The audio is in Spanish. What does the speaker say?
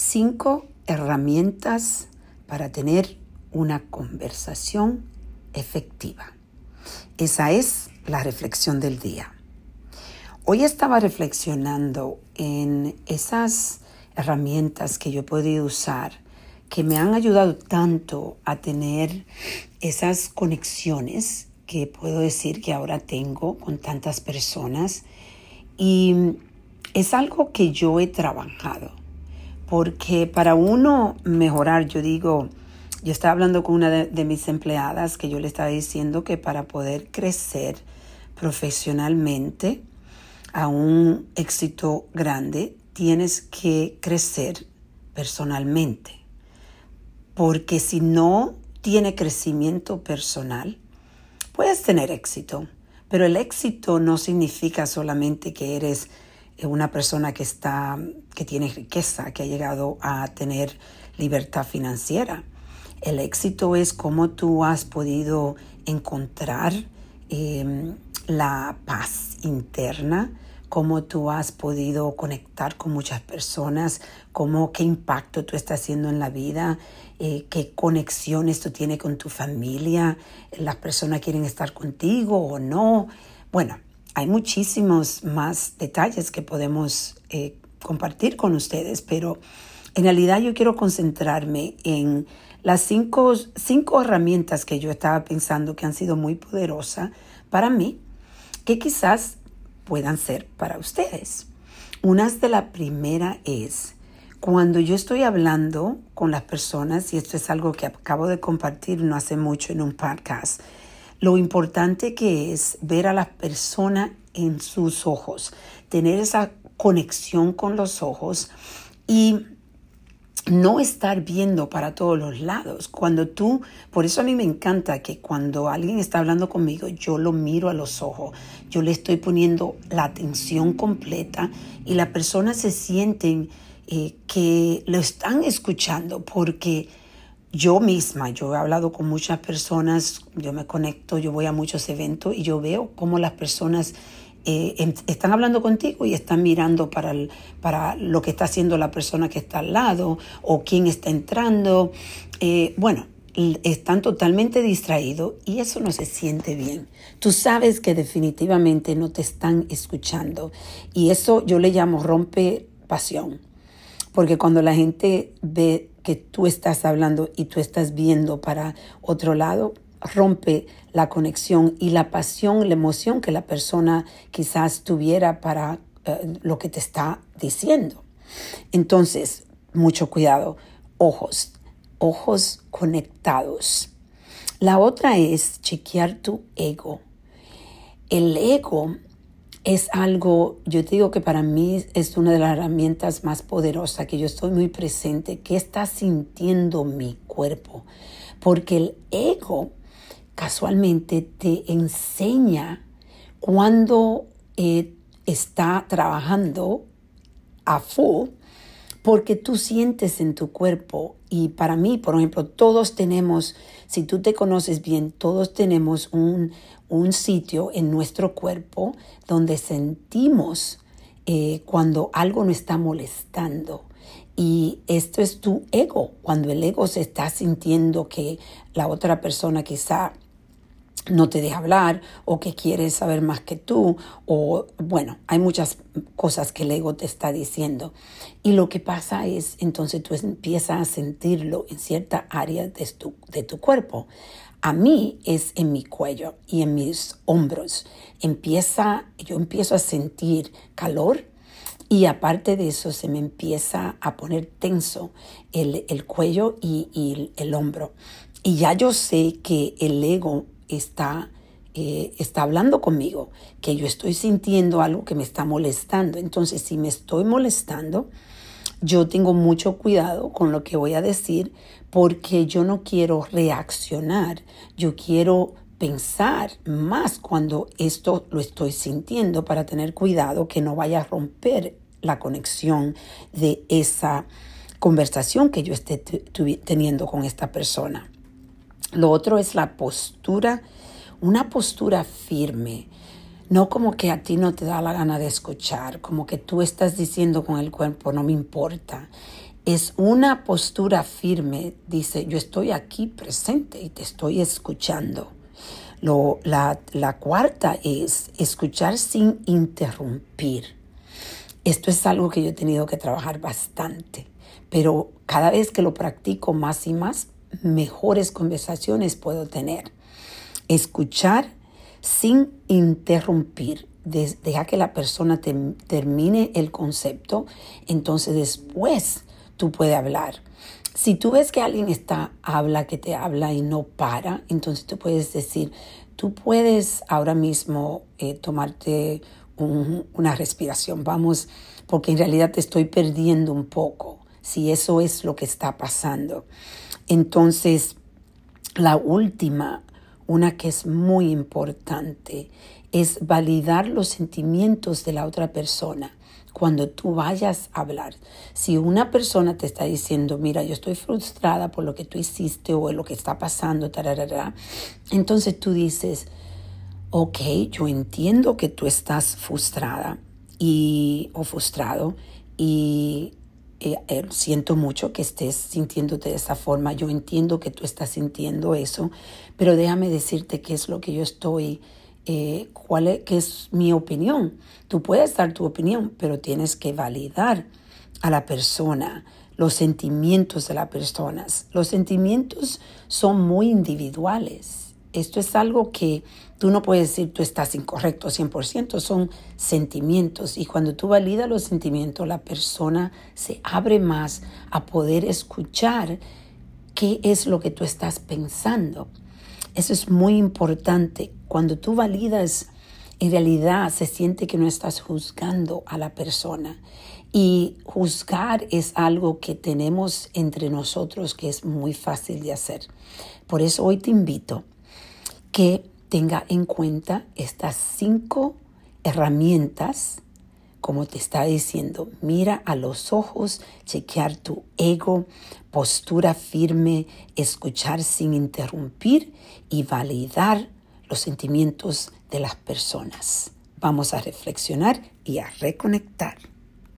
Cinco herramientas para tener una conversación efectiva. Esa es la reflexión del día. Hoy estaba reflexionando en esas herramientas que yo he podido usar que me han ayudado tanto a tener esas conexiones que puedo decir que ahora tengo con tantas personas y es algo que yo he trabajado porque para uno mejorar, yo digo, yo estaba hablando con una de, mis empleadas que yo le estaba diciendo que para poder crecer profesionalmente a un éxito grande, tienes que crecer personalmente. Porque si no tiene crecimiento personal, puedes tener éxito, pero el éxito no significa solamente que eres una persona que está, que tiene riqueza, que ha llegado a tener libertad financiera. El éxito es cómo tú has podido encontrar em, la paz interna, cómo tú has podido conectar con muchas personas, cómo qué impacto tú estás haciendo en la vida, eh, qué conexiones tú tienes con tu familia, las personas quieren estar contigo o no. Bueno, hay muchísimos más detalles que podemos eh, compartir con ustedes, pero en realidad yo quiero concentrarme en las cinco, cinco herramientas que yo estaba pensando que han sido muy poderosas para mí, que quizás puedan ser para ustedes. Una de la primera es cuando yo estoy hablando con las personas, y esto es algo que acabo de compartir no hace mucho en un podcast, lo importante que es ver a las personas en sus ojos, tener esa conexión con los ojos y no estar viendo para todos los lados. Cuando tú, por eso a mí me encanta que cuando alguien está hablando conmigo, yo lo miro a los ojos, yo le estoy poniendo la atención completa y la persona se sienten eh, que lo están escuchando porque yo misma, yo he hablado con muchas personas, yo me conecto, yo voy a muchos eventos y yo veo cómo las personas eh, em, están hablando contigo y están mirando para, para lo que está haciendo la persona que está al lado o quién está entrando. Eh, bueno, están totalmente distraídos y eso no se siente bien. Tú sabes que definitivamente no te están escuchando y eso yo le llamo rompe pasión. Porque cuando la gente ve que tú estás hablando y tú estás viendo para otro lado, rompe la conexión y la pasión, la emoción que la persona quizás tuviera para eh, lo que te está diciendo. Entonces, mucho cuidado, ojos, ojos conectados. La otra es chequear tu ego. El ego es algo, yo digo que para mí es una de las herramientas más poderosas, que yo estoy muy presente, que está sintiendo mi cuerpo, porque el ego casualmente te enseña cuando eh, está trabajando a full, porque tú sientes en tu cuerpo y para mí, por ejemplo, todos tenemos, si tú te conoces bien, todos tenemos un, un sitio en nuestro cuerpo donde sentimos eh, cuando algo nos está molestando. Y esto es tu ego, cuando el ego se está sintiendo que la otra persona quizá no te deja hablar o que quiere saber más que tú o bueno, hay muchas cosas que el ego te está diciendo. Y lo que pasa es, entonces tú empiezas a sentirlo en cierta área de tu, de tu cuerpo. A mí es en mi cuello y en mis hombros. Empieza, yo empiezo a sentir calor y aparte de eso se me empieza a poner tenso el, el cuello y, y el hombro. Y ya yo sé que el ego está, eh, está hablando conmigo, que yo estoy sintiendo algo que me está molestando. Entonces, si me estoy molestando, yo tengo mucho cuidado con lo que voy a decir porque yo no quiero reaccionar, yo quiero pensar más cuando esto lo estoy sintiendo para tener cuidado que no vaya a romper la conexión de esa conversación que yo esté teniendo con esta persona. Lo otro es la postura, una postura firme, no como que a ti no te da la gana de escuchar, como que tú estás diciendo con el cuerpo, no me importa. es una postura firme. Dice, yo estoy aquí presente y te estoy escuchando. Lo, la, la cuarta es escuchar sin interrumpir. Esto es algo que yo he tenido que trabajar bastante, pero cada vez que lo practico más y más, mejores conversaciones puedo tener. Escuchar sin interrumpir deja que la persona termine el concepto, entonces después tú puedes hablar. Si tú ves que alguien está, habla, que te habla y no para, entonces tú puedes decir, tú puedes ahora mismo eh, tomarte una respiración, vamos, porque en realidad te estoy perdiendo un poco, si eso es lo que está pasando. Entonces, la última, una que es muy importante, es validar los sentimientos de la otra persona cuando tú vayas a hablar. Si una persona te está diciendo, mira, yo estoy frustrada por lo que tú hiciste o lo que está pasando, entonces tú dices, ok, yo entiendo que tú estás frustrada y, o frustrado y eh, eh, siento mucho que estés sintiéndote de esa forma, yo entiendo que tú estás sintiendo eso, pero déjame decirte qué es lo que yo estoy eh, cuál es, qué es mi opinión. Tú puedes dar tu opinión, pero tienes que validar a la persona, los sentimientos de las personas. Los sentimientos son muy individuales. Esto es algo que tú no puedes decir tú estás incorrecto 100%, son sentimientos. Y cuando tú validas los sentimientos, la persona se abre más a poder escuchar qué es lo que tú estás pensando. Eso es muy importante. Cuando tú validas, en realidad se siente que no estás juzgando a la persona. Y juzgar es algo que tenemos entre nosotros que es muy fácil de hacer. Por eso hoy te invito que tenga en cuenta estas cinco herramientas como te está diciendo, mira a los ojos, chequear tu ego, postura firme, escuchar sin interrumpir y validar los sentimientos de las personas. Vamos a reflexionar y a reconectar.